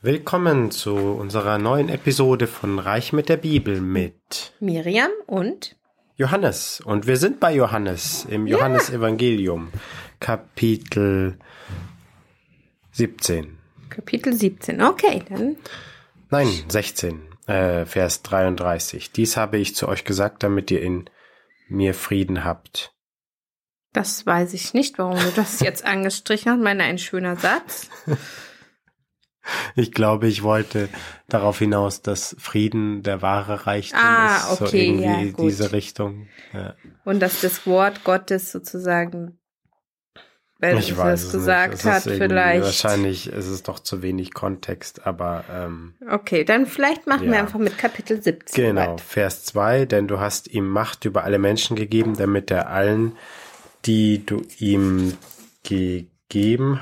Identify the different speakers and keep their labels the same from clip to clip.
Speaker 1: Willkommen zu unserer neuen Episode von Reich mit der Bibel mit
Speaker 2: Miriam und
Speaker 1: Johannes. Und wir sind bei Johannes im
Speaker 2: Ja.
Speaker 1: Johannesevangelium, Kapitel 17.
Speaker 2: Kapitel 17. Okay, dann
Speaker 1: Nein, 16, äh, Vers 33. Dies habe ich zu euch gesagt, damit ihr in mir Frieden habt.
Speaker 2: das weiß ich nicht, warum du das jetzt angestrichen hast. Meine ein schöner Satz.
Speaker 1: Ich glaube, ich wollte darauf hinaus, dass Frieden der wahre Reichtum
Speaker 2: Ah,
Speaker 1: ist. So
Speaker 2: okay,
Speaker 1: irgendwie
Speaker 2: ja, gut.
Speaker 1: diese Richtung. Ja.
Speaker 2: Und dass das Wort Gottes sozusagen,
Speaker 1: Ich
Speaker 2: es
Speaker 1: weiß
Speaker 2: das
Speaker 1: es
Speaker 2: gesagt hat, vielleicht.
Speaker 1: Wahrscheinlich ist es doch zu wenig Kontext, aber ähm,
Speaker 2: Okay, dann vielleicht machen wir
Speaker 1: Ja.
Speaker 2: einfach mit Kapitel 17
Speaker 1: genau.
Speaker 2: weiter.
Speaker 1: Vers 2, denn du hast ihm Macht über alle Menschen gegeben, damit er allen, die du ihm gegeben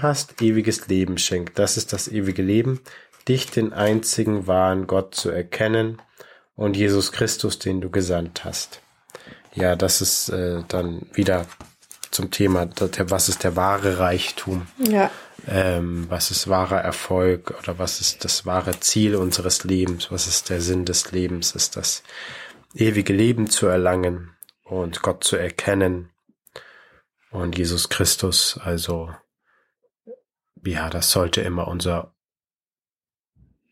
Speaker 1: hast, ewiges Leben schenkt. Das ist das ewige Leben, dich, den einzigen wahren Gott zu erkennen und Jesus Christus, den du gesandt hast. Ja, das ist äh, dann wieder zum Thema, der, was ist der wahre Reichtum?
Speaker 2: Ja.
Speaker 1: ähm, was ist wahrer Erfolg oder was ist das wahre Ziel unseres Lebens, was ist der Sinn des Lebens, ist das ewige Leben zu erlangen und Gott zu erkennen und Jesus Christus, also ja, das sollte immer unser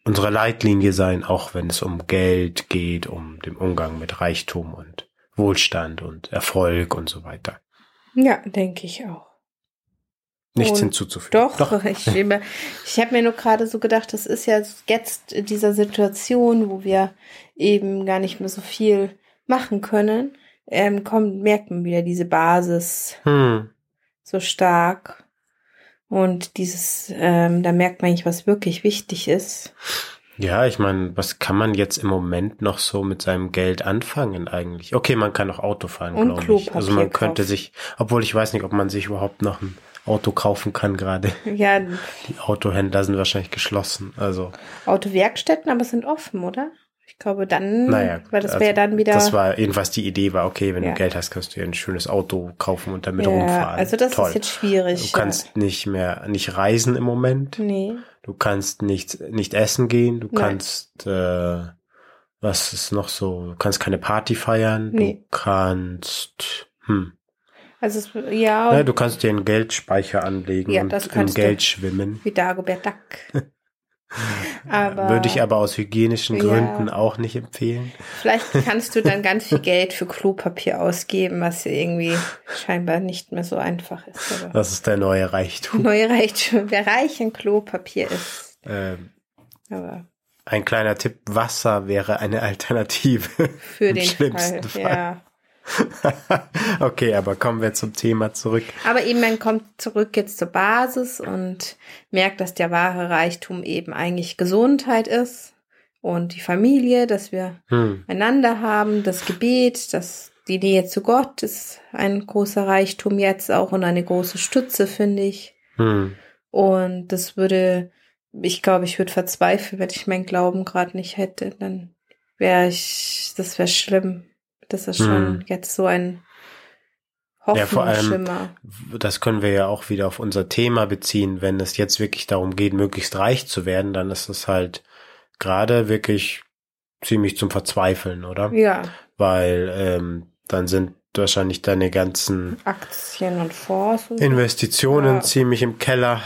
Speaker 1: unsere Leitlinie sein, auch wenn es um Geld geht, um den Umgang mit Reichtum und Wohlstand und Erfolg und so weiter.
Speaker 2: Ja, denke ich auch.
Speaker 1: Nichts
Speaker 2: Und
Speaker 1: hinzuzufügen.
Speaker 2: Doch, ich, ich habe mir nur gerade so gedacht, das ist ja jetzt in dieser Situation, wo wir eben gar nicht mehr so viel machen können, ähm, kommt, merkt man wieder diese Basis
Speaker 1: Hm.
Speaker 2: so stark. Und dieses, ähm, da merkt man eigentlich, was wirklich wichtig ist.
Speaker 1: Ja, ich meine, was kann man jetzt im Moment noch so mit seinem Geld anfangen eigentlich? Okay, man kann auch Auto fahren, glaube ich. Also man könnte
Speaker 2: kaufen.
Speaker 1: sich, obwohl ich weiß nicht, ob man sich überhaupt noch ein Auto kaufen kann gerade.
Speaker 2: Ja,
Speaker 1: Die Autohändler sind wahrscheinlich geschlossen. Also,
Speaker 2: Autowerkstätten, aber sind offen, oder? Ich glaube dann,
Speaker 1: naja.
Speaker 2: weil das
Speaker 1: also,
Speaker 2: wäre dann wieder.
Speaker 1: Das war jedenfalls die Idee war, okay, wenn
Speaker 2: Ja.
Speaker 1: du Geld hast, kannst du dir ein schönes Auto kaufen und damit
Speaker 2: ja,
Speaker 1: rumfahren.
Speaker 2: also das
Speaker 1: Toll.
Speaker 2: ist jetzt schwierig.
Speaker 1: Du kannst nicht mehr, nicht reisen im Moment.
Speaker 2: ja. Nee.
Speaker 1: Du kannst nicht, nicht essen gehen. Du
Speaker 2: Nein.
Speaker 1: kannst, äh, was ist noch so? Du kannst keine Party feiern.
Speaker 2: Nee.
Speaker 1: Du kannst, hm.
Speaker 2: Also es, ja,
Speaker 1: Ja, du kannst dir einen Geldspeicher anlegen
Speaker 2: Ja,
Speaker 1: und
Speaker 2: das
Speaker 1: im. Geld schwimmen.
Speaker 2: wie Dagobert Duck. aber
Speaker 1: Würde ich aber aus hygienischen
Speaker 2: Ja.
Speaker 1: Gründen auch nicht empfehlen.
Speaker 2: vielleicht kannst du dann ganz viel Geld für Klopapier ausgeben, was irgendwie scheinbar nicht mehr so einfach ist.
Speaker 1: Das ist der neue Reichtum.
Speaker 2: neue Reichtum, wer reich an Klopapier ist.
Speaker 1: Ähm,
Speaker 2: Aber
Speaker 1: ein kleiner Tipp, Wasser wäre eine Alternative.
Speaker 2: für
Speaker 1: Im
Speaker 2: den
Speaker 1: schlimmsten
Speaker 2: Fall,
Speaker 1: Fall.
Speaker 2: ja.
Speaker 1: okay, aber kommen wir zum Thema zurück.
Speaker 2: Aber eben, man kommt zurück jetzt zur Basis und merkt, dass der wahre Reichtum eben eigentlich Gesundheit ist und die Familie, dass wir
Speaker 1: Hm.
Speaker 2: einander haben, das Gebet, das die Nähe zu Gott ist ein großer Reichtum jetzt auch und eine große Stütze, finde ich.
Speaker 1: Hm.
Speaker 2: Und das würde, ich glaube, ich würde verzweifeln, wenn ich meinen Glauben gerade nicht hätte. Dann wäre ich, das wäre schlimm. Das ist schon
Speaker 1: Hm.
Speaker 2: jetzt so ein
Speaker 1: Ja, vor allem-
Speaker 2: Hoffnungsschimmer.
Speaker 1: Das können wir ja auch wieder auf unser Thema beziehen. Wenn es jetzt wirklich darum geht, möglichst reich zu werden, dann ist es halt gerade wirklich ziemlich zum Verzweifeln, oder?
Speaker 2: Ja,
Speaker 1: Weil ähm, dann sind wahrscheinlich deine ganzen
Speaker 2: Aktien und Fonds. Und.
Speaker 1: Investitionen
Speaker 2: Ja.
Speaker 1: ziemlich im Keller.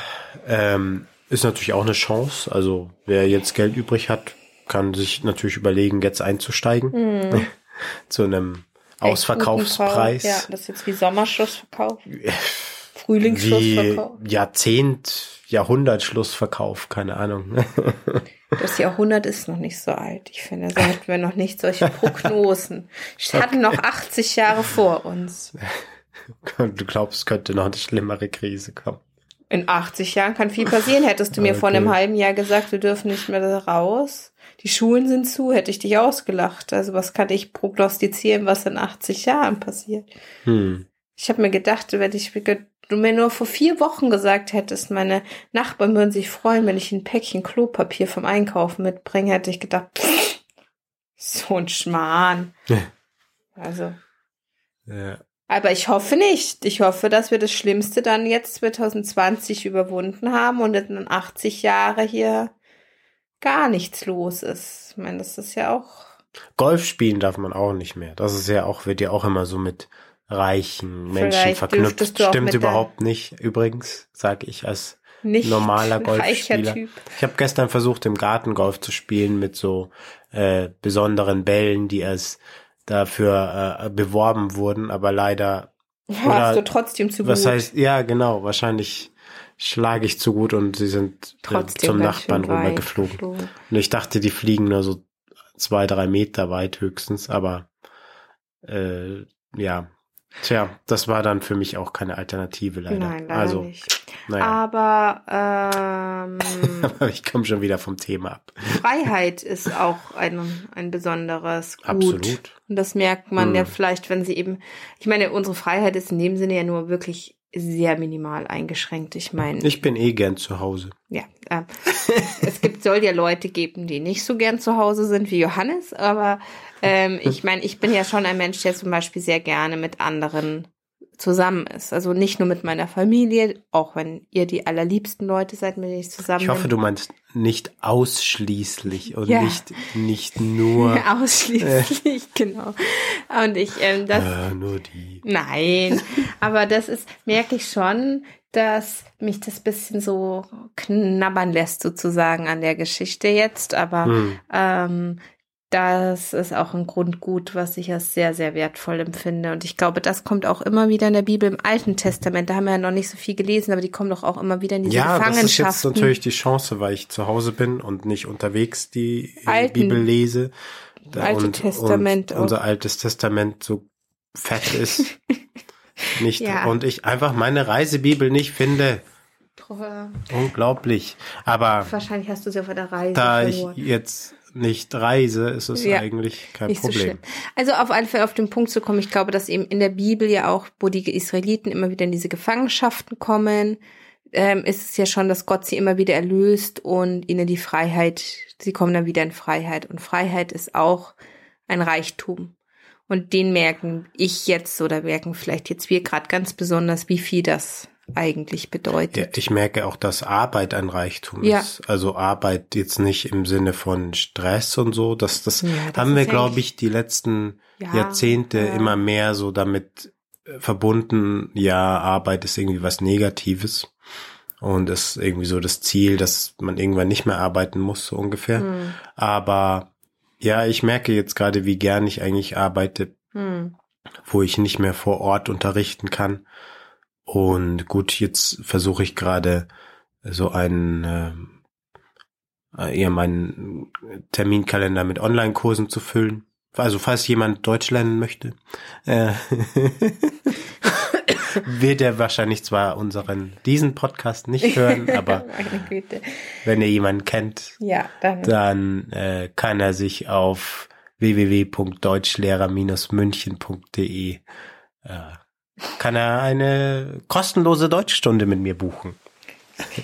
Speaker 1: Ähm, ist natürlich auch eine Chance. Also wer jetzt Geld übrig hat, kann sich natürlich überlegen, jetzt einzusteigen
Speaker 2: Mhm.
Speaker 1: zu einem Ausverkaufspreis.
Speaker 2: Kauf. Ja, das ist jetzt wie Sommerschlussverkauf.
Speaker 1: Wie
Speaker 2: Frühlingsschlussverkauf.
Speaker 1: Jahrzehnt, Jahrhundertschlussverkauf, keine Ahnung.
Speaker 2: Das Jahrhundert ist noch nicht so alt. Ich finde, da hatten wir noch nicht solche Prognosen. Wir hatten noch 80 Jahre vor uns.
Speaker 1: du glaubst, es könnte noch eine schlimmere Krise kommen.
Speaker 2: In 80 Jahren kann viel passieren. Hättest du mir vor einem
Speaker 1: Okay.
Speaker 2: halben Jahr gesagt, wir dürfen nicht mehr raus. Die Schulen sind zu, hätte ich dich ausgelacht. Also was kann ich prognostizieren, was in 80 Jahren passiert?
Speaker 1: Hm.
Speaker 2: Ich habe mir gedacht, wenn ich du mir nur vor vier Wochen gesagt hättest, meine Nachbarn würden sich freuen, wenn ich ein Päckchen Klopapier vom Einkaufen mitbringe, hätte ich gedacht, pff, so ein Schmarrn. Also,
Speaker 1: Ja.
Speaker 2: aber ich hoffe nicht. Ich hoffe, dass wir das Schlimmste dann jetzt 2020 überwunden haben und in 80 Jahre hier gar nichts los ist. Ich meine, das ist ja auch.
Speaker 1: Golf spielen darf man auch nicht mehr. Das ist ja auch, wird ja auch immer so mit reichen Menschen
Speaker 2: Vielleicht
Speaker 1: verknüpft. Stimmt überhaupt nicht, übrigens, sage ich als
Speaker 2: Nicht
Speaker 1: normaler Golfspieler. Ich habe gestern versucht, im Garten Golf zu spielen mit so äh, besonderen Bällen, die erst dafür äh, beworben wurden, aber leider
Speaker 2: Warst du trotzdem zu
Speaker 1: was
Speaker 2: gut.
Speaker 1: heißt, ja, genau, wahrscheinlich schlage ich zu gut und sie sind äh,
Speaker 2: trotzdem
Speaker 1: zum Nachbarn rübergeflogen.
Speaker 2: geflogen.
Speaker 1: Und ich dachte, die fliegen nur so zwei, drei Meter weit höchstens, aber äh, ja, tja, das war dann für mich auch keine Alternative leider.
Speaker 2: Nein, leider
Speaker 1: also,
Speaker 2: nicht.
Speaker 1: naja,
Speaker 2: Aber ähm,
Speaker 1: aber ich komme schon wieder vom Thema ab.
Speaker 2: Freiheit ist auch ein, ein besonderes Gut.
Speaker 1: Absolut.
Speaker 2: Und das merkt man
Speaker 1: Hm.
Speaker 2: ja vielleicht, wenn sie eben, ich meine, unsere Freiheit ist in dem Sinne ja nur wirklich sehr minimal eingeschränkt. Ich meine,
Speaker 1: Ich bin eh gern zu Hause.
Speaker 2: ja, äh, es gibt, soll ja Leute geben, die nicht so gern zu Hause sind wie Johannes, aber ähm, ich meine, ich bin ja schon ein Mensch, der zum Beispiel sehr gerne mit anderen zusammen ist. Also nicht nur mit meiner Familie, auch wenn ihr die allerliebsten Leute seid, mit denen ich zusammen
Speaker 1: Ich hoffe,
Speaker 2: bin.
Speaker 1: du meinst nicht ausschließlich und
Speaker 2: Ja.
Speaker 1: nicht, nicht nur,
Speaker 2: Ausschließlich, genau. Und ich, ähm, das,
Speaker 1: äh, nur die.
Speaker 2: Nein, aber das ist, merke ich schon, dass mich das bisschen so knabbern lässt sozusagen an der Geschichte jetzt, aber
Speaker 1: Hm.
Speaker 2: ähm, das ist auch ein Grundgut, was ich als sehr, sehr wertvoll empfinde. Und ich glaube, das kommt auch immer wieder in der Bibel im Alten Testament. Da haben wir ja noch nicht so viel gelesen, aber die kommen doch auch immer wieder in diese
Speaker 1: Ja, das ist jetzt
Speaker 2: Gefangenschaften.
Speaker 1: natürlich die Chance, weil ich zu Hause bin und nicht unterwegs die
Speaker 2: Alten-
Speaker 1: Bibel lese.
Speaker 2: Alte
Speaker 1: und,
Speaker 2: Testament
Speaker 1: und unser altes Testament so fett ist. nicht
Speaker 2: Ja.
Speaker 1: und ich einfach meine Reisebibel nicht finde. Unglaublich. Aber
Speaker 2: Wahrscheinlich hast du sie auf der Reise
Speaker 1: da ich
Speaker 2: verloren.
Speaker 1: jetzt nicht reise, ist es
Speaker 2: Ja.
Speaker 1: eigentlich kein
Speaker 2: so
Speaker 1: Problem.
Speaker 2: schlimm. Also auf alle Fälle auf den Punkt zu kommen, ich glaube, dass eben in der Bibel ja auch, wo die Israeliten immer wieder in diese Gefangenschaften kommen, ähm, ist es ja schon, dass Gott sie immer wieder erlöst und ihnen die Freiheit, sie kommen dann wieder in Freiheit. Und Freiheit ist auch ein Reichtum. Und den merken ich jetzt oder merken vielleicht jetzt wir gerade ganz besonders, wie viel das eigentlich
Speaker 1: Ja,
Speaker 2: bedeutet.
Speaker 1: ich merke auch, dass Arbeit ein Reichtum
Speaker 2: Ja.
Speaker 1: ist. Also Arbeit jetzt nicht im Sinne von Stress und so. Das, das,
Speaker 2: Ja, das
Speaker 1: haben wir, glaube ich, die letzten
Speaker 2: Ja,
Speaker 1: Jahrzehnte
Speaker 2: ja.
Speaker 1: immer mehr so damit äh, verbunden. Ja, Arbeit ist irgendwie was Negatives. Und ist irgendwie so das Ziel, dass man irgendwann nicht mehr arbeiten muss, so ungefähr.
Speaker 2: Hm,
Speaker 1: Aber ja, ich merke jetzt gerade, wie gern ich eigentlich arbeite,
Speaker 2: hm.
Speaker 1: wo ich nicht mehr vor Ort unterrichten kann. Und gut, jetzt versuche ich gerade so einen, äh, eher meinen Terminkalender mit Online-Kursen zu füllen. Also falls jemand Deutsch lernen möchte, äh, wird er wahrscheinlich zwar unseren, diesen Podcast nicht hören, aber wenn ihr jemanden kennt,
Speaker 2: Ja, dann.
Speaker 1: dann äh, kann er sich auf www.deutschlehrer-münchen.de äh, kann er eine kostenlose Deutschstunde mit mir buchen.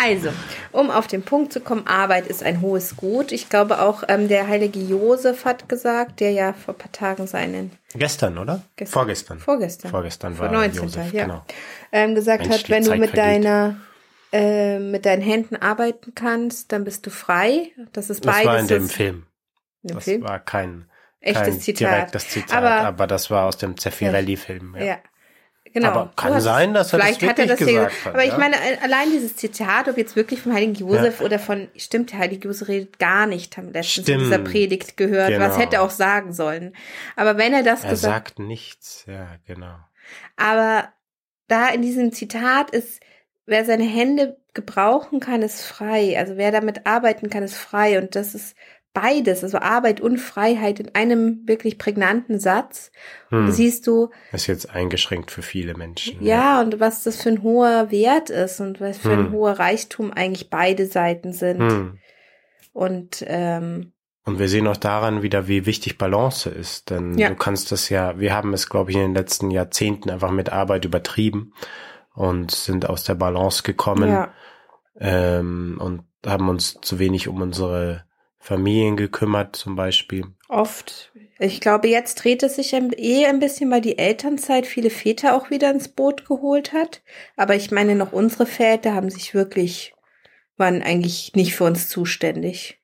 Speaker 2: Also, um auf den Punkt zu kommen, Arbeit ist ein hohes Gut. Ich glaube auch, ähm, der heilige Josef hat gesagt, der ja vor ein paar Tagen seinen
Speaker 1: Gestern, oder?
Speaker 2: Gestern.
Speaker 1: Vorgestern.
Speaker 2: Vorgestern.
Speaker 1: Vorgestern
Speaker 2: vor
Speaker 1: war
Speaker 2: 19.
Speaker 1: Josef,
Speaker 2: ja,
Speaker 1: genau.
Speaker 2: ähm, gesagt
Speaker 1: Mensch,
Speaker 2: hat, wenn du
Speaker 1: Zeit
Speaker 2: mit
Speaker 1: vergeht.
Speaker 2: deiner äh, mit deinen Händen arbeiten kannst, dann bist du frei. Das ist
Speaker 1: Das
Speaker 2: beides.
Speaker 1: war in dem
Speaker 2: das-
Speaker 1: Film.
Speaker 2: in dem
Speaker 1: Das
Speaker 2: Film?
Speaker 1: war kein,
Speaker 2: Echtes
Speaker 1: kein
Speaker 2: Zitat.
Speaker 1: direktes Zitat,
Speaker 2: Aber-
Speaker 1: aber, das war aus dem Zeffirelli-Film. Ja.
Speaker 2: Ja. Genau.
Speaker 1: Aber kann
Speaker 2: hast-
Speaker 1: sein, dass er das
Speaker 2: vielleicht hat er
Speaker 1: wirklich
Speaker 2: das hier
Speaker 1: gesagt hat,
Speaker 2: Aber ich
Speaker 1: ja.
Speaker 2: meine, a- allein dieses Zitat, ob jetzt wirklich vom Heiligen Josef oder von, stimmt, der Heilige Josef redet gar nicht, haben letztens in
Speaker 1: Stimmt.
Speaker 2: dieser Predigt gehört, was
Speaker 1: Genau.
Speaker 2: hätte er auch sagen sollen. Aber wenn er das
Speaker 1: Er
Speaker 2: gesagt
Speaker 1: sagt nichts, ja, genau.
Speaker 2: aber da in diesem Zitat ist, wer seine Hände gebrauchen kann, ist frei. Also wer damit arbeiten kann, ist frei. Und das ist beides, also Arbeit und Freiheit in einem wirklich prägnanten Satz.
Speaker 1: Hm.
Speaker 2: siehst du,
Speaker 1: Ist jetzt eingeschränkt für viele Menschen.
Speaker 2: ja, und was das für ein hoher Wert ist und was für ein
Speaker 1: Hm.
Speaker 2: hoher Reichtum eigentlich beide Seiten sind.
Speaker 1: Hm.
Speaker 2: Und ähm,
Speaker 1: Und wir sehen auch daran wieder, wie wichtig Balance ist. Denn
Speaker 2: Ja.
Speaker 1: du kannst das ja, wir haben es, glaube ich, in den letzten Jahrzehnten einfach mit Arbeit übertrieben und sind aus der Balance gekommen
Speaker 2: ja,
Speaker 1: ähm, und haben uns zu wenig um unsere Familien gekümmert, zum Beispiel.
Speaker 2: oft. Ich glaube, jetzt dreht es sich eh ein bisschen, weil die Elternzeit viele Väter auch wieder ins Boot geholt hat. Aber ich meine, noch unsere Väter haben sich wirklich waren eigentlich nicht für uns zuständig.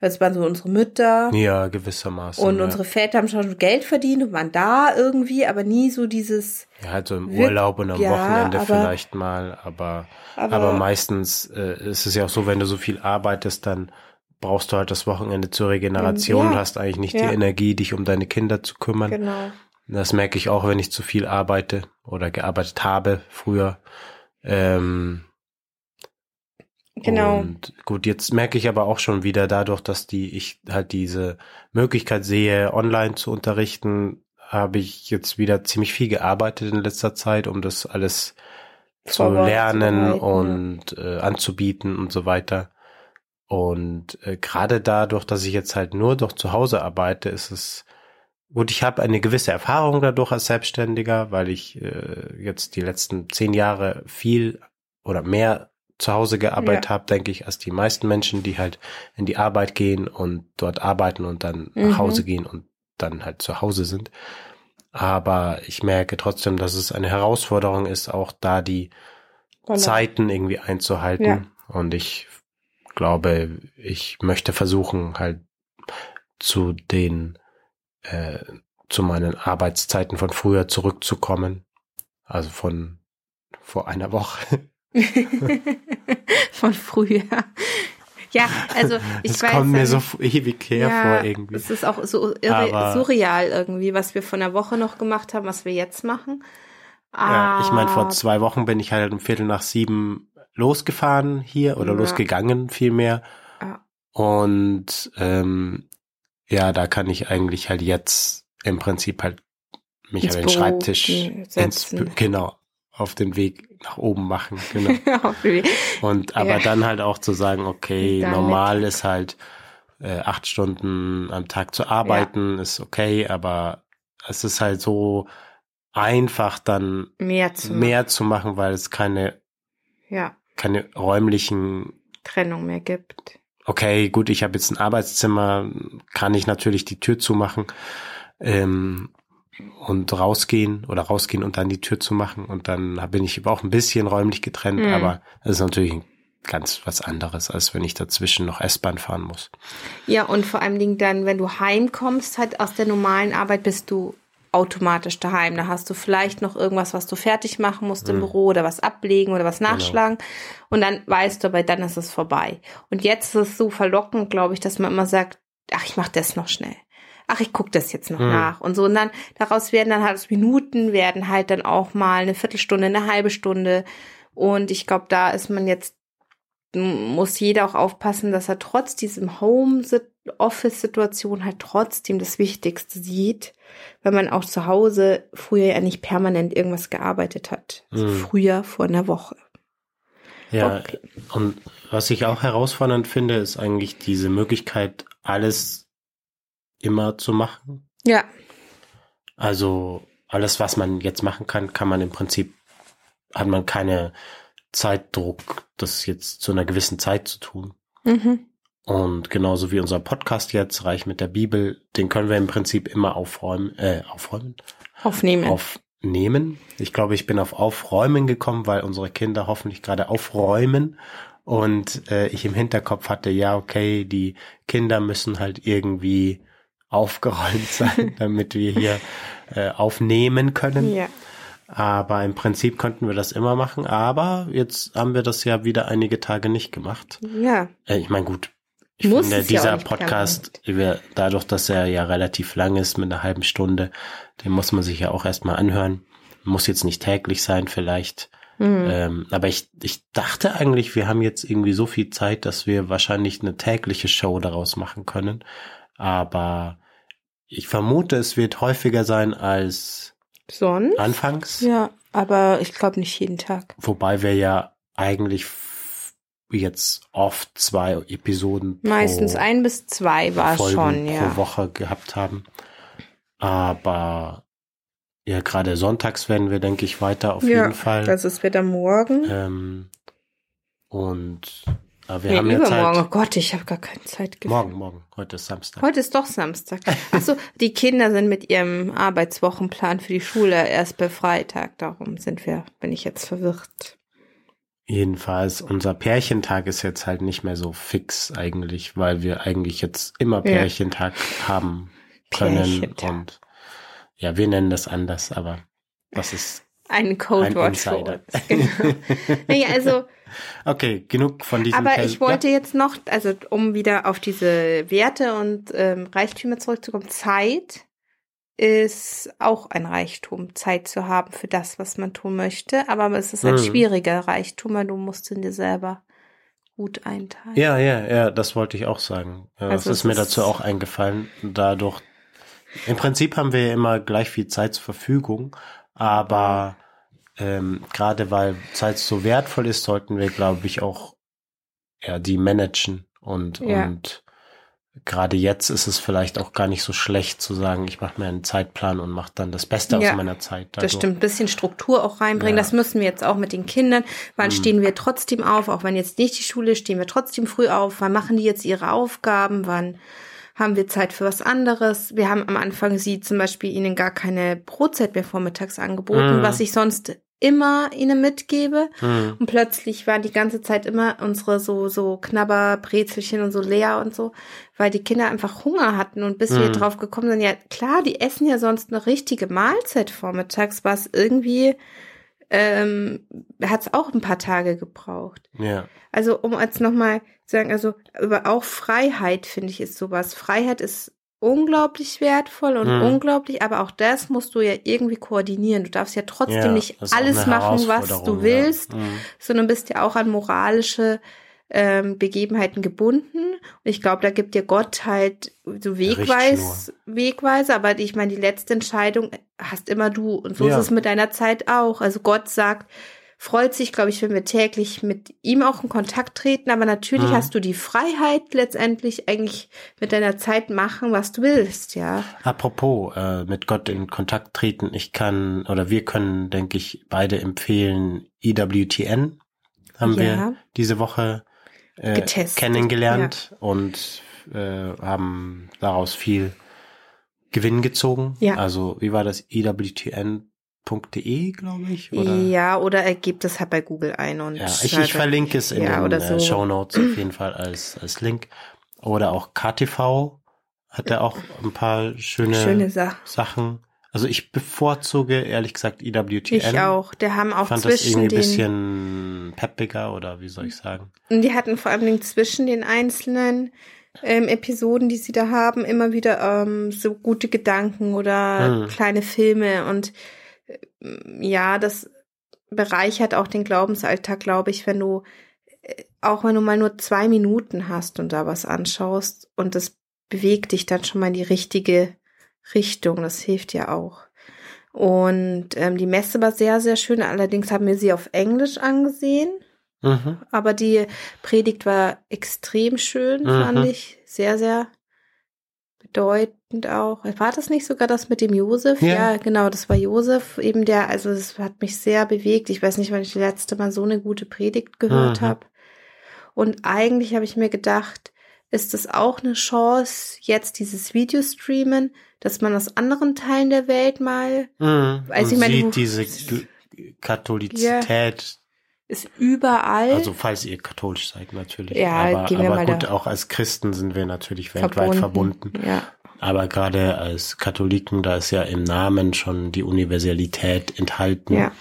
Speaker 2: Das waren so unsere Mütter.
Speaker 1: Ja, gewissermaßen.
Speaker 2: Und
Speaker 1: ja.
Speaker 2: unsere Väter haben schon Geld verdient und waren da irgendwie, aber nie so dieses.
Speaker 1: Ja, halt so im Urlaub und am
Speaker 2: ja,
Speaker 1: Wochenende
Speaker 2: aber-
Speaker 1: vielleicht mal, aber,
Speaker 2: Aber,
Speaker 1: aber meistens äh, ist es ja auch so, wenn du so viel arbeitest, dann brauchst du halt das Wochenende zur Regeneration,
Speaker 2: Ja.
Speaker 1: hast eigentlich nicht
Speaker 2: Ja.
Speaker 1: die Energie, dich um deine Kinder zu kümmern.
Speaker 2: genau.
Speaker 1: Das merke ich auch, wenn ich zu viel arbeite oder gearbeitet habe früher. Ähm,
Speaker 2: Genau.
Speaker 1: Und gut, jetzt merke ich aber auch schon wieder dadurch, dass die ich halt diese Möglichkeit sehe, online zu unterrichten, habe ich jetzt wieder ziemlich viel gearbeitet in letzter Zeit, um das alles zu lernen
Speaker 2: Vorbereiten,
Speaker 1: und äh, anzubieten und so weiter. Und äh, gerade dadurch, dass ich jetzt halt nur doch zu Hause arbeite, ist es gut, ich habe eine gewisse Erfahrung dadurch als Selbstständiger, weil ich äh, jetzt die letzten zehn Jahre viel oder mehr zu Hause gearbeitet
Speaker 2: Ja.
Speaker 1: habe, denke ich, als die meisten Menschen, die halt in die Arbeit gehen und dort arbeiten und dann
Speaker 2: Mhm.
Speaker 1: nach Hause gehen und dann halt zu Hause sind. Aber ich merke trotzdem, dass es eine Herausforderung ist, auch da die
Speaker 2: Genau.
Speaker 1: Zeiten irgendwie einzuhalten.
Speaker 2: Ja.
Speaker 1: Und ich glaube, ich möchte versuchen, halt zu den, äh, zu meinen Arbeitszeiten von früher zurückzukommen. Also von vor einer Woche.
Speaker 2: Von früher. Ja, also ich
Speaker 1: das
Speaker 2: weiß.
Speaker 1: kommt mir so ewig her
Speaker 2: ja,
Speaker 1: vor irgendwie.
Speaker 2: Es ist auch so irre, surreal irgendwie, was wir von der Woche noch gemacht haben, was wir jetzt machen.
Speaker 1: Ja, ich meine, vor zwei Wochen bin ich halt um Viertel nach sieben losgefahren hier oder
Speaker 2: Ja.
Speaker 1: losgegangen vielmehr.
Speaker 2: Ja.
Speaker 1: Und ähm, ja, da kann ich eigentlich halt jetzt im Prinzip halt mich
Speaker 2: Ins
Speaker 1: an den
Speaker 2: Büro
Speaker 1: Schreibtisch ins, genau auf den Weg nach oben machen, genau. Und aber
Speaker 2: Ja.
Speaker 1: dann halt auch zu sagen, okay,
Speaker 2: Damit.
Speaker 1: normal ist halt äh, acht Stunden am Tag zu arbeiten, ist okay, aber es ist halt so einfach dann
Speaker 2: mehr zu
Speaker 1: mehr zu machen, weil es keine,
Speaker 2: machen. Ja,
Speaker 1: keine räumlichen,
Speaker 2: Trennung mehr gibt.
Speaker 1: okay, gut, ich habe jetzt ein Arbeitszimmer, kann ich natürlich die Tür zumachen ähm, und rausgehen oder rausgehen und dann die Tür zumachen und dann bin ich auch ein bisschen räumlich getrennt,
Speaker 2: Mhm.
Speaker 1: aber es ist natürlich ganz was anderes, als wenn ich dazwischen noch S-Bahn fahren muss.
Speaker 2: Ja, und vor allen Dingen dann, wenn du heimkommst, halt aus der normalen Arbeit, bist du automatisch daheim. Da hast du vielleicht noch irgendwas, was du fertig machen musst im Büro oder was ablegen oder was nachschlagen. Und dann weißt du, aber dann ist es vorbei. Und jetzt ist es so verlockend, glaube ich, dass man immer sagt, ach, ich mache das noch schnell. Ach, ich gucke das jetzt noch
Speaker 1: Hm.
Speaker 2: nach. Und so, und dann, daraus werden dann halt Minuten, werden halt dann auch mal eine Viertelstunde, eine halbe Stunde. Und ich glaube, da ist man jetzt muss jeder auch aufpassen, dass er trotz diesem Home-Office-Situation halt trotzdem das Wichtigste sieht, weil man auch zu Hause früher ja nicht permanent irgendwas gearbeitet hat. Also
Speaker 1: Mhm.
Speaker 2: früher vor einer Woche.
Speaker 1: Ja,
Speaker 2: Okay.
Speaker 1: und was ich auch herausfordernd finde, ist eigentlich diese Möglichkeit, alles immer zu machen.
Speaker 2: Ja,
Speaker 1: Also alles, was man jetzt machen kann, kann man im Prinzip, hat man keine Zeitdruck, das jetzt zu einer gewissen Zeit zu tun.
Speaker 2: mhm.
Speaker 1: Und genauso wie unser Podcast jetzt, Reich mit der Bibel, den können wir im Prinzip immer aufräumen, äh, aufräumen,
Speaker 2: aufnehmen.
Speaker 1: aufnehmen. Ich glaube, ich bin auf Aufräumen gekommen, weil unsere Kinder hoffentlich gerade aufräumen. Und äh, ich im Hinterkopf hatte, ja, okay, die Kinder müssen halt irgendwie aufgeräumt sein, damit wir hier äh, aufnehmen können.
Speaker 2: ja.
Speaker 1: Aber im Prinzip könnten wir das immer machen. Aber jetzt haben wir das ja wieder einige Tage nicht gemacht.
Speaker 2: Ja.
Speaker 1: Äh, ich meine, gut. Ich
Speaker 2: Muss
Speaker 1: finde,
Speaker 2: ja
Speaker 1: dieser
Speaker 2: nicht
Speaker 1: Podcast, wir, dadurch, dass er ja relativ lang ist mit einer halben Stunde, den muss man sich ja auch erstmal anhören. Muss jetzt nicht täglich sein, vielleicht.
Speaker 2: Mhm.
Speaker 1: Ähm, aber ich, ich dachte eigentlich, wir haben jetzt irgendwie so viel Zeit, dass wir wahrscheinlich eine tägliche Show daraus machen können. Aber ich vermute, es wird häufiger sein als
Speaker 2: Sonst?
Speaker 1: anfangs.
Speaker 2: Ja, aber ich glaube nicht jeden Tag.
Speaker 1: Wobei wir ja eigentlich jetzt oft zwei Episoden
Speaker 2: Meistens
Speaker 1: pro,
Speaker 2: ein bis zwei war
Speaker 1: Folgen
Speaker 2: schon,
Speaker 1: pro
Speaker 2: ja.
Speaker 1: Woche gehabt haben. Aber ja, gerade sonntags werden wir, denke ich, weiter auf
Speaker 2: Ja,
Speaker 1: jeden Fall.
Speaker 2: Das ist wieder morgen.
Speaker 1: Ähm, und aber wir
Speaker 2: nee,
Speaker 1: haben jetzt
Speaker 2: übermorgen.
Speaker 1: halt
Speaker 2: Oh Gott, ich habe gar keine Zeit gefunden.
Speaker 1: morgen, morgen, heute ist Samstag.
Speaker 2: Heute ist doch Samstag. Achso, die Kinder sind mit ihrem Arbeitswochenplan für die Schule erst bei Freitag. Darum sind wir, bin ich jetzt verwirrt.
Speaker 1: Jedenfalls, unser Pärchentag ist jetzt halt nicht mehr so fix eigentlich, weil wir eigentlich jetzt immer Pärchentag ja. haben können. Pärchentag. Und ja, wir nennen das anders, aber das ist
Speaker 2: ein Codewort für uns. Genau. naja, also.
Speaker 1: Okay, genug von diesem.
Speaker 2: Aber Kel ich wollte ja. jetzt noch, also um wieder auf diese Werte und ähm, Reichtümer zurückzukommen, Zeit ist auch ein Reichtum, Zeit zu haben für das, was man tun möchte. Aber es ist ein hm. schwieriger Reichtum, weil du musst ihn dir selber gut einteilen.
Speaker 1: Ja, ja, ja, das wollte ich auch sagen. Also das ist mir dazu auch eingefallen. Dadurch, im Prinzip haben wir ja immer gleich viel Zeit zur Verfügung, aber ähm, gerade weil Zeit so wertvoll ist, sollten wir, glaube ich, auch ja, die managen und, ja. und gerade jetzt ist es vielleicht auch gar nicht so schlecht zu sagen, ich mache mir einen Zeitplan und mache dann das Beste ja, aus meiner Zeit.
Speaker 2: Dadurch. Das stimmt, ein bisschen Struktur auch reinbringen. Ja. Das müssen wir jetzt auch mit den Kindern. Wann mhm. stehen wir trotzdem auf? Auch wenn jetzt nicht die Schule stehen wir trotzdem früh auf. Wann machen die jetzt ihre Aufgaben? Wann haben wir Zeit für was anderes? Wir haben am Anfang sie zum Beispiel ihnen gar keine Brotzeit mehr vormittags angeboten, mhm. was ich sonst immer ihnen mitgebe. Mhm. Und plötzlich waren die ganze Zeit immer unsere so, so Knabberbrezelchen und so leer und so, weil die Kinder einfach Hunger hatten. Und bis mhm. wir drauf gekommen sind, ja klar, die essen ja sonst eine richtige Mahlzeit vormittags, was irgendwie ähm, hat es auch ein paar Tage gebraucht.
Speaker 1: Ja.
Speaker 2: Also um jetzt nochmal zu sagen, also aber auch Freiheit finde ich ist sowas. Freiheit ist unglaublich wertvoll und mhm. unglaublich, aber auch das musst du ja irgendwie koordinieren. Du darfst ja trotzdem ja, nicht alles machen, was du willst, ja. mhm. sondern bist ja auch an moralische ähm, Begebenheiten gebunden. Und ich glaube, da gibt dir Gott halt so Wegweis, Wegweise, aber ich meine, die letzte Entscheidung hast immer du. Und so ja. ist es mit deiner Zeit auch. Also Gott sagt, freut sich, glaube ich, wenn wir täglich mit ihm auch in Kontakt treten. Aber natürlich mhm. hast du die Freiheit, letztendlich eigentlich mit deiner Zeit machen, was du willst, ja.
Speaker 1: Apropos äh, mit Gott in Kontakt treten, ich kann oder wir können, denke ich, beide empfehlen EWTN. Haben ja. wir diese Woche äh, kennengelernt ja. und äh, haben daraus viel Gewinn gezogen. Ja. Also wie war das? EWTN De, glaube ich. Oder?
Speaker 2: Ja, oder er gibt es halt bei Google ein und.
Speaker 1: Ja, ich, ich verlinke es in ja, den äh, so. Show Notes auf jeden Fall als, als Link. Oder auch KTV hat er auch ein paar schöne, schöne Sa Sachen. Also ich bevorzuge ehrlich gesagt EWTN.
Speaker 2: Ich auch. Der haben auch
Speaker 1: fand zwischen das irgendwie ein bisschen peppiger oder wie soll ich sagen?
Speaker 2: Und die hatten vor allem zwischen den einzelnen ähm, Episoden, die sie da haben, immer wieder ähm, so gute Gedanken oder hm. kleine Filme und ja, das bereichert auch den Glaubensalltag, glaube ich, wenn du, äh, auch wenn du mal nur zwei Minuten hast und da was anschaust und das bewegt dich dann schon mal in die richtige Richtung. Das hilft ja auch. Und ähm, die Messe war sehr, sehr schön. Allerdings haben wir sie auf Englisch angesehen. Mhm. Aber die Predigt war extrem schön, mhm. fand ich. Sehr, sehr bedeutend auch. War das nicht sogar das mit dem Josef? Ja. ja, genau, das war Josef, eben der, also es hat mich sehr bewegt. Ich weiß nicht, wann ich das letzte Mal so eine gute Predigt gehört habe. Und eigentlich habe ich mir gedacht, ist es auch eine Chance, jetzt dieses Video streamen, dass man aus anderen Teilen der Welt mal,
Speaker 1: mhm. also ich meine, sieht diese Katholizität,
Speaker 2: ist überall.
Speaker 1: Also falls ihr katholisch seid natürlich. Ja, aber, gehen wir aber mal gut, auch als Christen sind wir natürlich weltweit verbunden. verbunden.
Speaker 2: Ja.
Speaker 1: Aber gerade als Katholiken, da ist ja im Namen schon die Universalität enthalten.
Speaker 2: Ja.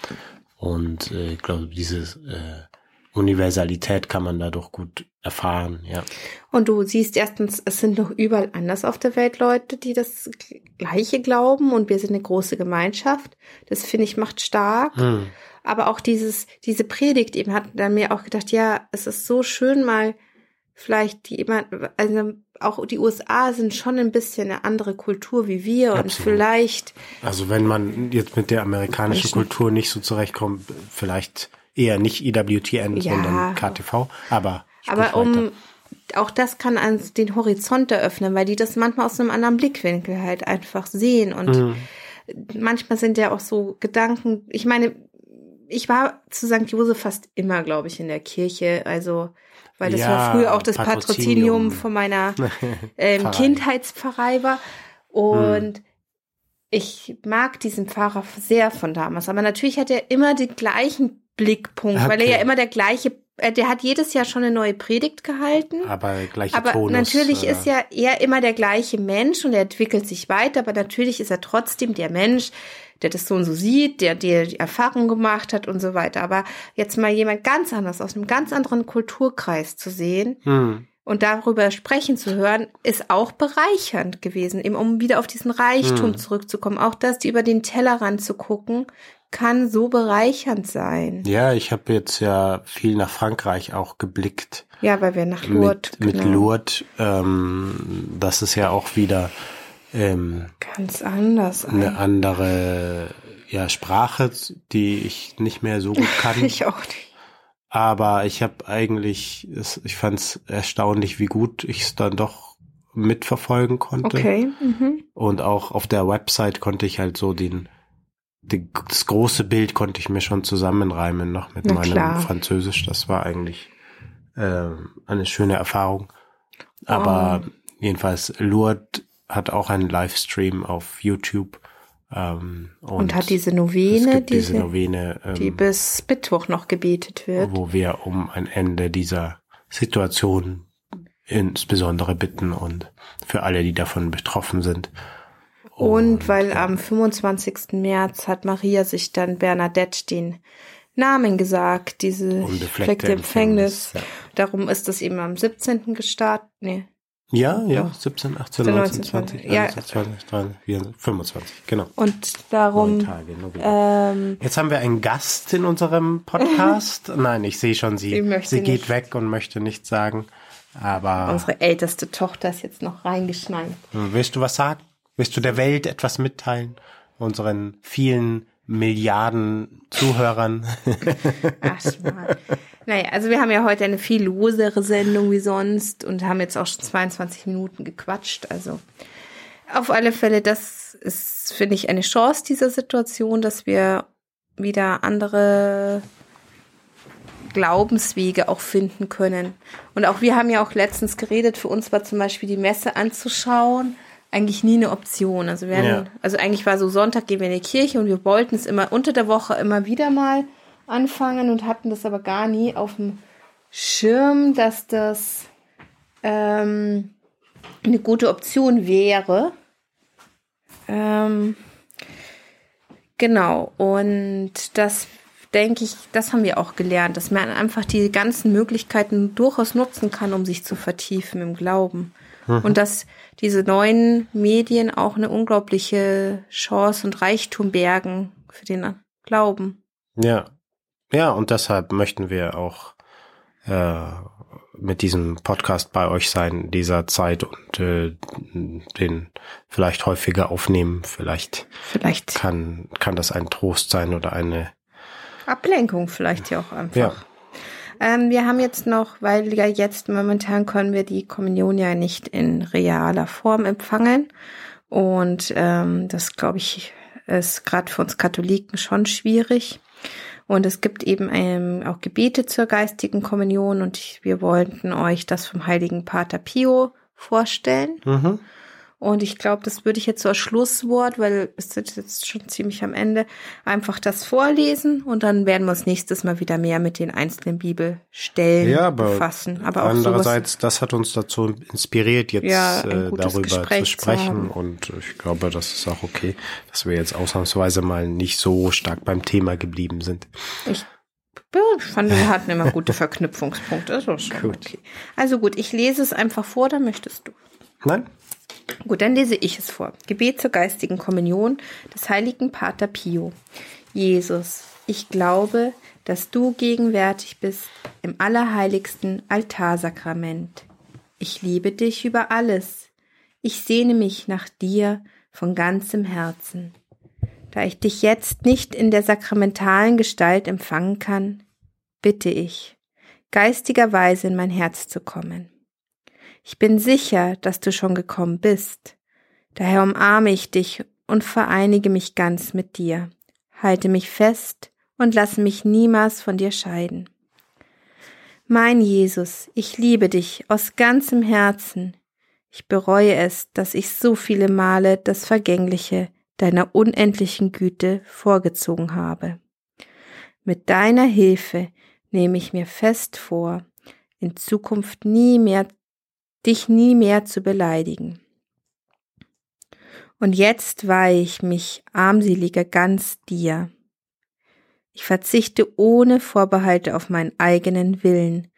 Speaker 1: Und äh, ich glaube, diese äh, Universalität kann man dadurch gut erfahren, ja.
Speaker 2: Und du siehst erstens, es sind noch überall anders auf der Welt Leute, die das Gleiche glauben und wir sind eine große Gemeinschaft. Das finde ich macht stark. Hm aber auch dieses, diese Predigt eben hat dann mir auch gedacht, ja, es ist so schön mal vielleicht jemand, also auch die USA sind schon ein bisschen eine andere Kultur wie wir Absolut. und vielleicht.
Speaker 1: Also wenn man jetzt mit der amerikanischen Kultur nicht so zurechtkommt, vielleicht eher nicht EWTN, ja. sondern KTV, aber.
Speaker 2: Aber um, weiter. auch das kann uns den Horizont eröffnen, weil die das manchmal aus einem anderen Blickwinkel halt einfach sehen und mhm. manchmal sind ja auch so Gedanken, ich meine, ich war zu St. Josef fast immer, glaube ich, in der Kirche. Also, weil das ja, war früher auch das Patrozinium, von meiner ähm, Kindheitspfarrei war. Und hm. ich mag diesen Pfarrer sehr von damals. Aber natürlich hat er immer die gleichen Blickpunkt, weil er
Speaker 1: Okay.
Speaker 2: ja immer der gleiche, äh, der hat jedes Jahr schon eine neue Predigt gehalten.
Speaker 1: Aber gleiche
Speaker 2: Aber
Speaker 1: Tonus,
Speaker 2: natürlich
Speaker 1: äh,
Speaker 2: ist ja er immer der gleiche Mensch und er entwickelt sich weiter, aber natürlich ist er trotzdem der Mensch, der das so und so sieht, der, der die Erfahrung gemacht hat und so weiter. Aber jetzt mal jemand ganz anders aus einem ganz anderen Kulturkreis zu sehen
Speaker 1: Hm.
Speaker 2: und darüber sprechen zu hören, ist auch bereichernd gewesen, eben um wieder auf diesen Reichtum
Speaker 1: Hm.
Speaker 2: zurückzukommen. Auch das, über den Tellerrand zu gucken, kann so bereichernd sein.
Speaker 1: Ja, ich habe jetzt ja viel nach Frankreich auch geblickt.
Speaker 2: Ja, weil wir nach Lourdes.
Speaker 1: mit, mit
Speaker 2: genau.
Speaker 1: Lourdes. Ähm, das ist ja auch wieder ähm,
Speaker 2: Ganz anders.
Speaker 1: eine andere ja, Sprache, die ich nicht mehr so gut kann.
Speaker 2: Ich auch nicht.
Speaker 1: Aber ich habe eigentlich, ich fand es erstaunlich, wie gut ich es dann doch mitverfolgen konnte.
Speaker 2: Okay. Mhm.
Speaker 1: Und auch auf der Website konnte ich halt so den, die, das große Bild konnte ich mir schon zusammenreimen noch mit
Speaker 2: Na
Speaker 1: meinem
Speaker 2: klar.
Speaker 1: Französisch. Das war eigentlich äh, eine schöne Erfahrung. Aber jedenfalls, Lourdes hat auch einen Livestream auf YouTube. Ähm, und,
Speaker 2: Und, hat diese
Speaker 1: es
Speaker 2: Novene,
Speaker 1: diese,
Speaker 2: diese,
Speaker 1: Novene, ähm,
Speaker 2: die bis Mittwoch noch gebetet wird.
Speaker 1: wo wir um ein Ende dieser Situation insbesondere bitten und für alle, die davon betroffen sind.
Speaker 2: Und weil am 25. März hat Maria sich dann Bernadette den Namen gesagt, diese
Speaker 1: Unbefleckte
Speaker 2: fleckte Empfängnis.
Speaker 1: Empfängnis, ja.
Speaker 2: Darum ist das eben am 17. gestartet. Nee,
Speaker 1: Ja, ja,
Speaker 2: Doch.
Speaker 1: 17, 18,
Speaker 2: 19,
Speaker 1: 19, 20,
Speaker 2: ja.
Speaker 1: 21, 20, 23, 24, 25, genau.
Speaker 2: und darum,
Speaker 1: Tage,
Speaker 2: ähm,
Speaker 1: Jetzt haben wir einen Gast in unserem Podcast. Nein, ich sehe schon, sie,
Speaker 2: Sie
Speaker 1: sie geht
Speaker 2: nicht.
Speaker 1: weg und möchte nichts sagen. Aber
Speaker 2: unsere älteste Tochter ist jetzt noch reingeschneit.
Speaker 1: willst du was sagen? Willst du der Welt etwas mitteilen? Unseren vielen Milliarden Zuhörern?
Speaker 2: Ach. Naja, also wir haben ja heute eine viel losere Sendung wie sonst und haben jetzt auch schon 22 Minuten gequatscht. Also auf alle Fälle, das ist, finde ich, eine Chance dieser Situation, dass wir wieder andere Glaubenswege auch finden können. Und auch wir haben ja auch letztens geredet, für uns war zum Beispiel die Messe anzuschauen eigentlich nie eine Option. Also wir hatten,
Speaker 1: Ja.
Speaker 2: also eigentlich war so Sonntag gehen wir in die Kirche und wir wollten es immer unter der Woche immer wieder mal anfangen und hatten das aber gar nie auf dem Schirm, dass das ähm, eine gute Option wäre. Ähm, genau, und das denke ich, das haben wir auch gelernt, dass man einfach die ganzen Möglichkeiten durchaus nutzen kann, um sich zu vertiefen im Glauben. Und dass diese neuen Medien auch eine unglaubliche Chance und Reichtum bergen für den Glauben.
Speaker 1: Ja. Ja, und deshalb möchten wir auch äh, mit diesem Podcast bei euch sein in dieser Zeit und äh, den vielleicht häufiger aufnehmen. Vielleicht
Speaker 2: Vielleicht
Speaker 1: kann, kann das ein Trost sein oder eine,
Speaker 2: Ablenkung vielleicht ja auch einfach.
Speaker 1: ja,
Speaker 2: Ähm, wir haben jetzt noch, weil ja jetzt momentan können wir die Kommunion ja nicht in realer Form empfangen. Und ähm, das, glaube ich, ist gerade für uns Katholiken schon schwierig. Und es gibt eben ähm, auch Gebete zur geistigen Kommunion und ich, wir wollten euch das vom heiligen Pater Pio vorstellen.
Speaker 1: mhm.
Speaker 2: Und ich glaube, das würde ich jetzt so als Schlusswort, weil es ist jetzt schon ziemlich am Ende, einfach das vorlesen und dann werden wir uns nächstes Mal wieder mehr mit den einzelnen Bibelstellen
Speaker 1: Ja, aber
Speaker 2: befassen. Aber auch sowas,
Speaker 1: andererseits, das hat uns dazu inspiriert, jetzt
Speaker 2: Ja,
Speaker 1: äh, darüber
Speaker 2: Gespräch
Speaker 1: zu
Speaker 2: zu
Speaker 1: sprechen.
Speaker 2: haben.
Speaker 1: und ich glaube, das ist auch okay, dass wir jetzt ausnahmsweise mal nicht so stark beim Thema geblieben sind.
Speaker 2: ich, ich fand, wir hatten immer gute Verknüpfungspunkte. Schon
Speaker 1: Gut.
Speaker 2: okay. Also gut, ich lese es einfach vor, dann möchtest du.
Speaker 1: Nein?
Speaker 2: Gut, dann lese ich es vor. Gebet zur geistigen Kommunion des heiligen Pater Pio. Jesus, ich glaube, dass du gegenwärtig bist im allerheiligsten Altarsakrament. Ich liebe dich über alles. Ich sehne mich nach dir von ganzem Herzen. Da ich dich jetzt nicht in der sakramentalen Gestalt empfangen kann, bitte ich, geistigerweise in mein Herz zu kommen. Ich bin sicher, dass du schon gekommen bist. Daher umarme ich dich und vereinige mich ganz mit dir. Halte mich fest und lasse mich niemals von dir scheiden. Mein Jesus, ich liebe dich aus ganzem Herzen. Ich bereue es, dass ich so viele Male das Vergängliche deiner unendlichen Güte vorgezogen habe. Mit deiner Hilfe nehme ich mir fest vor, in Zukunft nie mehr, dich nie mehr zu beleidigen. Und jetzt weihe ich mich, armseliger, ganz dir. Ich verzichte ohne Vorbehalte auf meinen eigenen Willen,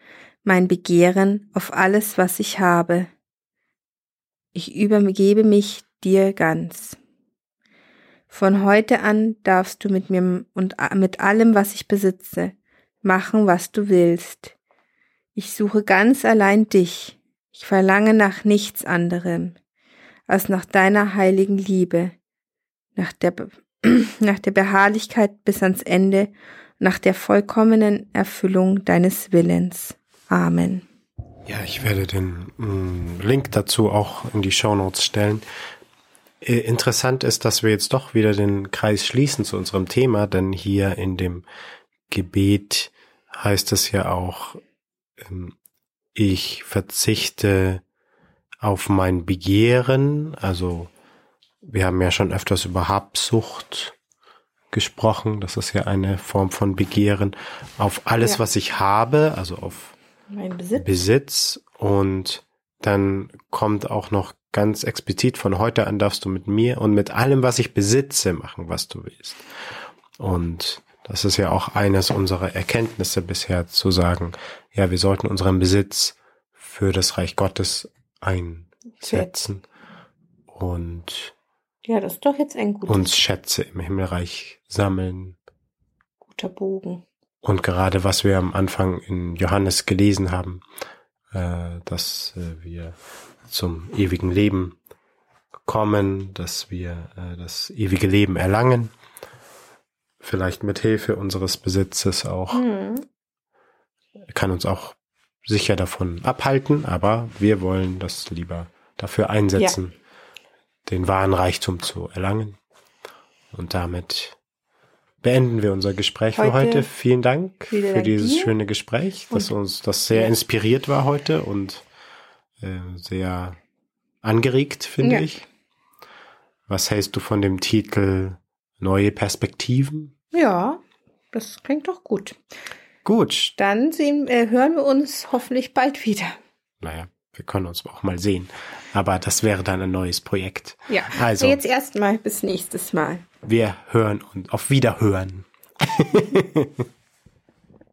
Speaker 2: mein Begehren auf alles, was ich habe. Ich übergebe mich dir ganz. Von heute an darfst du mit mir und mit allem, was ich besitze, machen, was du willst. Ich suche ganz allein dich. Ich verlange nach nichts anderem als nach deiner heiligen Liebe, nach der, nach der Beharrlichkeit bis ans Ende, nach der vollkommenen Erfüllung deines Willens. Amen.
Speaker 1: Ja, ich werde den mm, Link dazu auch in die Show Notes stellen. Äh, interessant ist, dass wir jetzt doch wieder den Kreis schließen zu unserem Thema, denn hier in dem Gebet heißt es ja auch, ähm, ich verzichte auf mein Begehren, also wir haben ja schon öfters über Habsucht gesprochen, das ist ja eine Form von Begehren, auf alles, ja. was ich habe, also auf Besitz. Besitz und dann kommt auch noch ganz explizit von heute an darfst du mit mir und mit allem, was ich besitze, machen, was du willst. Und das ist ja auch eines unserer Erkenntnisse bisher zu sagen, ja, wir sollten unseren Besitz für das Reich Gottes einsetzen und
Speaker 2: ja, das ist doch jetzt ein
Speaker 1: gutes uns Schätze im Himmelreich sammeln.
Speaker 2: Guter Bogen.
Speaker 1: Und gerade was wir am Anfang in Johannes gelesen haben, äh, dass äh, wir zum ewigen Leben kommen, dass wir äh, das ewige Leben erlangen, vielleicht mit Hilfe unseres Besitzes auch, mhm. kann uns auch sicher davon abhalten, aber wir wollen das lieber dafür einsetzen, ja. den wahren Reichtum zu erlangen. Und damit beenden wir unser Gespräch heute für heute. Vielen Dank für dieses dir. schöne Gespräch, dass uns das sehr inspiriert war heute und äh, sehr angeregt, finde ja. ich. Was hältst du von dem Titel Neue Perspektiven?
Speaker 2: Ja, das klingt doch gut.
Speaker 1: Gut.
Speaker 2: Dann sehen, äh, hören wir uns hoffentlich bald wieder.
Speaker 1: Naja, wir können uns auch mal sehen. Aber das wäre dann ein neues Projekt.
Speaker 2: Ja, also jetzt erstmal bis nächstes Mal.
Speaker 1: Wir hören und auf Wiederhören.